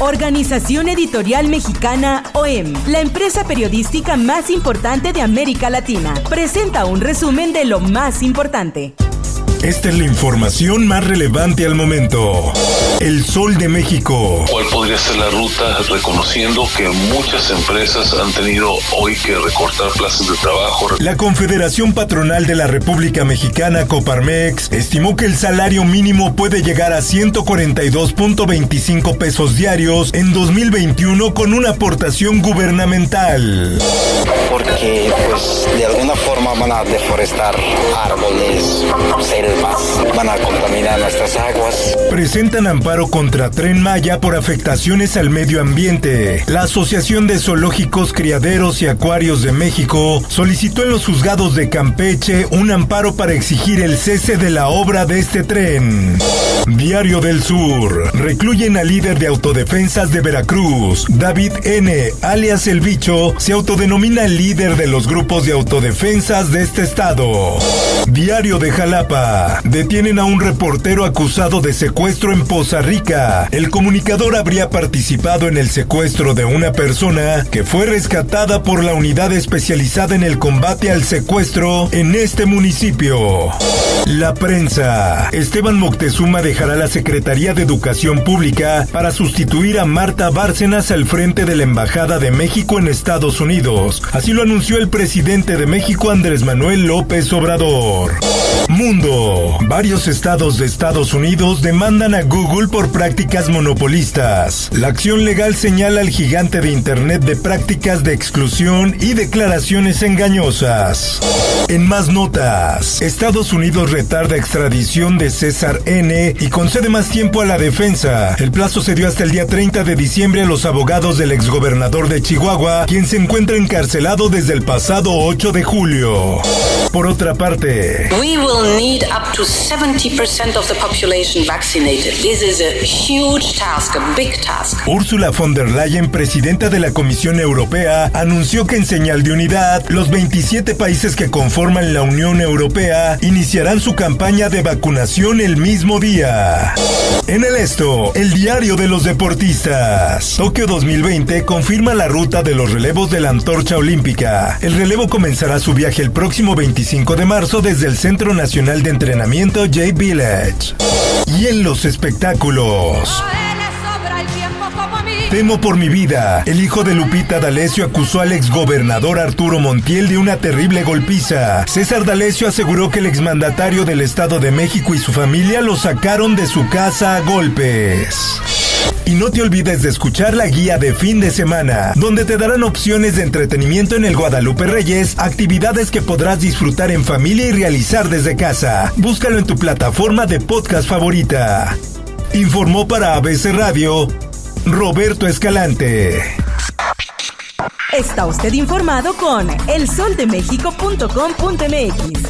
Organización Editorial Mexicana OEM, la empresa periodística más importante de América Latina, presenta un resumen de lo más importante. Esta es la información más relevante al momento. El Sol de México. ¿Cuál podría ser la ruta reconociendo que muchas empresas han tenido hoy que recortar plazas de trabajo? La Confederación Patronal de la República Mexicana, Coparmex, estimó que el salario mínimo puede llegar a 142.25 pesos diarios en 2021 con una aportación gubernamental. Porque pues de alguna forma van a deforestar árboles, van a contaminar nuestras aguas. Presentan amparo contra Tren Maya por afectaciones al medio ambiente. La Asociación de Zoológicos, Criaderos y Acuarios de México solicitó en los juzgados de Campeche un amparo para exigir el cese de la obra de este tren. Diario del Sur. Recluyen al líder de autodefensas de Veracruz, David N., alias El Bicho, se autodenomina el líder de los grupos de autodefensas de este estado. Diario de Jalapa. Detienen a un reportero acusado de secuestro en Poza Rica. El comunicador habría participado en el secuestro de una persona que fue rescatada por la unidad especializada en el combate al secuestro en este municipio. La prensa. Esteban Moctezuma dejará la Secretaría de Educación Pública para sustituir a Marta Bárcenas al frente de la Embajada de México en Estados Unidos. Así lo anunció el presidente de México Andrés Manuel López Obrador. Mundo. Varios estados de Estados Unidos demandan a Google por prácticas monopolistas. La acción legal señala al gigante de Internet de prácticas de exclusión y declaraciones engañosas. En más notas, Estados Unidos retarda extradición de César N. y concede más tiempo a la defensa. El plazo se dio hasta el día 30 de diciembre a los abogados del exgobernador de Chihuahua, quien se encuentra encarcelado desde el pasado 8 de julio. Por otra parte, We will need up to 70% of the population vaccinated. This is a huge task, a big task. Ursula von der Leyen, presidenta de la Comisión Europea, anunció que en señal de unidad, los 27 países que conforman la Unión Europea iniciarán su campaña de vacunación el mismo día. En el esto, el diario de los deportistas. Tokio 2020 confirma la ruta de los relevos de la antorcha olímpica. El relevo comenzará su viaje el próximo 25 de marzo desde el Centro Nacional de Entrenamiento J Village. Y en los espectáculos. Temo por mi vida. El hijo de Lupita D'Alessio acusó al exgobernador Arturo Montiel de una terrible golpiza. César D'Alessio aseguró que el exmandatario del Estado de México y su familia lo sacaron de su casa a golpes. Y no te olvides de escuchar la guía de fin de semana, donde te darán opciones de entretenimiento en el Guadalupe Reyes, actividades que podrás disfrutar en familia y realizar desde casa. Búscalo en tu plataforma de podcast favorita. Informó para ABC Radio Roberto Escalante. Está usted informado con elsoldemexico.com.mx.